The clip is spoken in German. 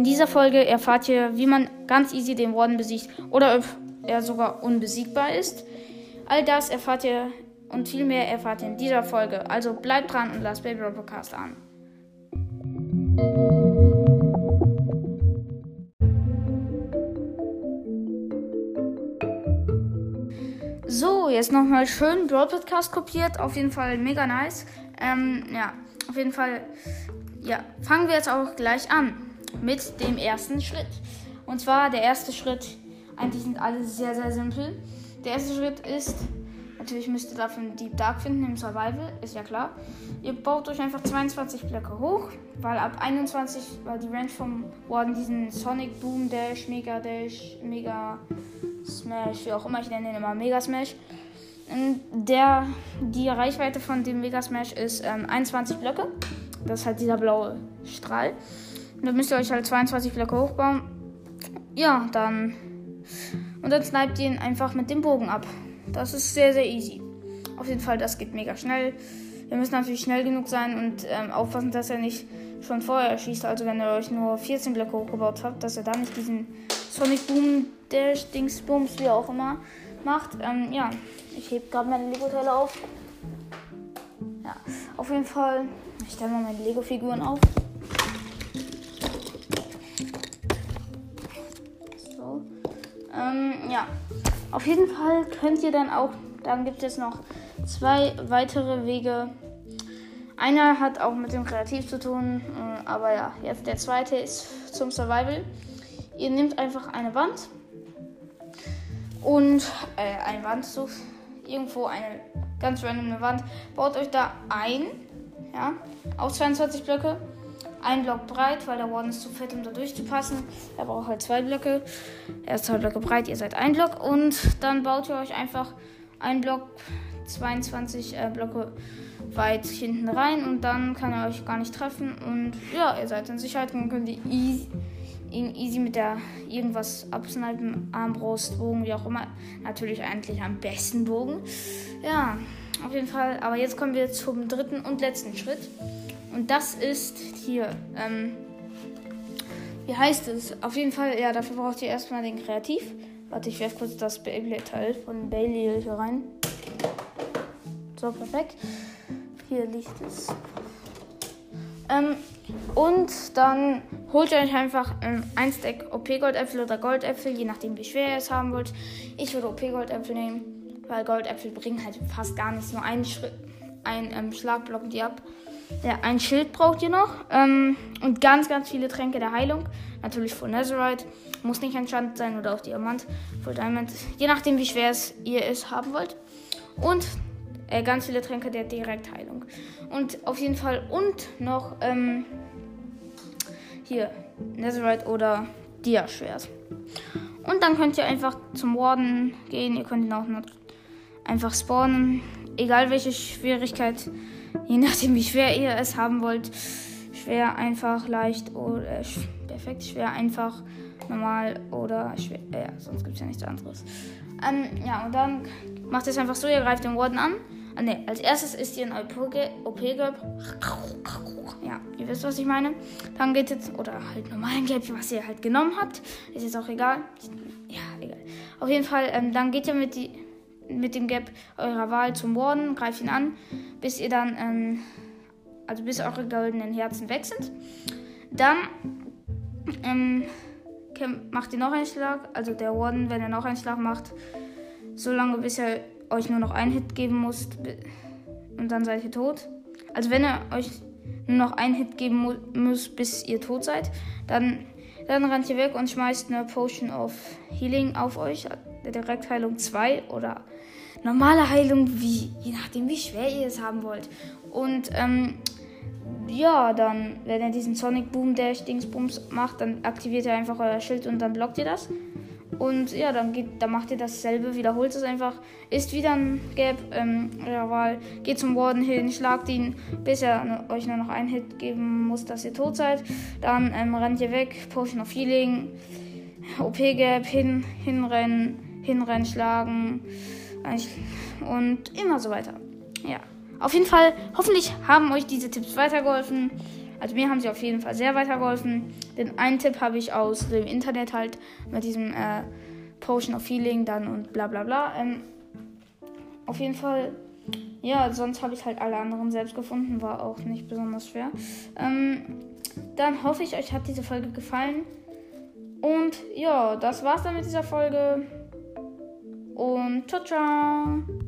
In dieser Folge erfahrt ihr, wie man ganz easy den Warden besiegt oder ob er sogar unbesiegbar ist. All das erfahrt ihr und viel mehr erfahrt ihr in dieser Folge. Also bleibt dran und lasst Baby Roll Podcast an. So, jetzt nochmal schön Brawl Podcast kopiert. Auf jeden Fall mega nice. Ähm, ja, auf jeden Fall. Ja, fangen wir jetzt auch gleich an mit dem ersten Schritt. Und zwar der erste Schritt. Eigentlich sind alle sehr, sehr simpel. Der erste Schritt ist, natürlich müsst ihr dafür einen Deep Dark finden im Survival, ist ja klar. Ihr baut euch einfach 22 Blöcke hoch, weil ab 21, weil die Range vom Warden diesen Sonic Boom Dash, Mega Dash, Mega Smash, wie auch immer, ich nenne ihn immer Mega Smash. Der, die Reichweite von dem Mega Smash ist ähm, 21 Blöcke. Das ist halt dieser blaue Strahl. Dann müsst ihr euch halt 22 Blöcke hochbauen. Ja, dann. Und dann sniped ihr ihn einfach mit dem Bogen ab. Das ist sehr, sehr easy. Auf jeden Fall, das geht mega schnell. Ihr müsst natürlich schnell genug sein und ähm, aufpassen, dass er nicht schon vorher schießt. Also wenn ihr euch nur 14 Blöcke hochgebaut habt, dass er dann nicht diesen Sonic Boom Dash Dingsbums, wie auch immer, macht. Ähm, ja, ich heb gerade meine Lego-Teile auf. Ja, auf jeden Fall. Ich stelle mal meine Lego-Figuren auf. Ähm, ja. Auf jeden Fall könnt ihr dann auch, dann gibt es noch zwei weitere Wege. Einer hat auch mit dem Kreativ zu tun, äh, aber ja, jetzt der zweite ist zum Survival. Ihr nehmt einfach eine Wand und äh, eine Wand sucht irgendwo eine ganz random Wand, baut euch da ein, ja, aus 22 Blöcke, ein Block breit, weil der Warden ist zu fett, um da durchzupassen. Er braucht halt zwei Blöcke. Er ist zwei Blöcke breit, ihr seid ein Block und dann baut ihr euch einfach ein Block 22 äh, Blöcke weit hinten rein und dann kann er euch gar nicht treffen und ja, ihr seid in Sicherheit und könnt ihn easy mit der irgendwas absnipen, Armbrust, Bogen, wie auch immer. Natürlich eigentlich am besten Bogen. Ja, auf jeden Fall. Aber jetzt kommen wir zum dritten und letzten Schritt. Und das ist hier, ähm, wie heißt es? Auf jeden Fall, ja, dafür braucht ihr erstmal den Kreativ. Warte, ich werfe kurz das Beyblade-Teil von Bailey hier rein. So, perfekt. Hier liegt es. Ähm, und dann holt ihr euch einfach ähm, ein Stack OP-Goldäpfel oder Goldäpfel, je nachdem wie schwer ihr es haben wollt. Ich würde OP-Goldäpfel nehmen, weil Goldäpfel bringen halt fast gar nichts. Nur einen, Schritt, einen ähm, Schlag blocken die ab. Ja, ein Schild braucht ihr noch. Ähm, und ganz, ganz viele Tränke der Heilung. Natürlich Full Netherite. Muss nicht Enchant sein oder auch Diamant. Full Diamond. Je nachdem, wie schwer es ihr es haben wollt. Und äh, ganz viele Tränke der Direktheilung. Und auf jeden Fall und noch ähm, hier Netherite oder Dia-Schwert. Und dann könnt ihr einfach zum Warden gehen. Ihr könnt ihn auch noch einfach spawnen. Egal welche Schwierigkeit, je nachdem wie schwer ihr es haben wollt. Schwer, einfach, leicht oder äh, perfekt, schwer, einfach, normal oder schwer. Äh, ja, sonst gibt es ja nichts anderes. Ähm, ja, und dann macht ihr es einfach so, ihr greift den Warden an. Ah, ne, als erstes ist hier ein OP-Gap. Ja, ihr wisst, was ich meine. Dann geht jetzt, oder halt normalen Gap, was ihr halt genommen habt. Ist jetzt auch egal. Ja, egal. Auf jeden Fall, ähm, dann geht ihr mit, die, mit dem Gap eurer Wahl zum Warden, greift ihn an, bis ihr dann, ähm, also bis eure goldenen Herzen weg sind. Dann, ähm, macht ihr noch einen Schlag. Also der Warden, wenn er noch einen Schlag macht, so lange bis er euch nur noch einen Hit geben muss und dann seid ihr tot. Also wenn er euch nur noch einen Hit geben mu muss, bis ihr tot seid, dann, dann rennt ihr weg und schmeißt eine Potion of Healing auf euch. Direktheilung 2 oder normale Heilung, wie, je nachdem wie schwer ihr es haben wollt. Und ähm, ja, dann, wenn er diesen Sonic Boom Dash Dingsbums macht, dann aktiviert er einfach euer Schild und dann blockt ihr das. Und ja, dann, geht, dann macht ihr dasselbe, wiederholt es einfach. Ist wieder ein Gap ähm, eurer Wahl. Geht zum Warden hin, schlagt ihn, bis er euch nur noch einen Hit geben muss, dass ihr tot seid. Dann ähm, rennt ihr weg, Potion of Healing, OP-Gap, hin, hinrennen, hinrennen, schlagen und immer so weiter. Ja. Auf jeden Fall, hoffentlich haben euch diese Tipps weitergeholfen. Also mir haben sie auf jeden Fall sehr weitergeholfen. Den einen Tipp habe ich aus dem Internet halt mit diesem äh, Potion of Healing dann und bla bla bla. Ähm, auf jeden Fall, ja, sonst habe ich halt alle anderen selbst gefunden, war auch nicht besonders schwer. Ähm, dann hoffe ich, euch hat diese Folge gefallen. Und ja, das war's dann mit dieser Folge. Und ciao, ciao.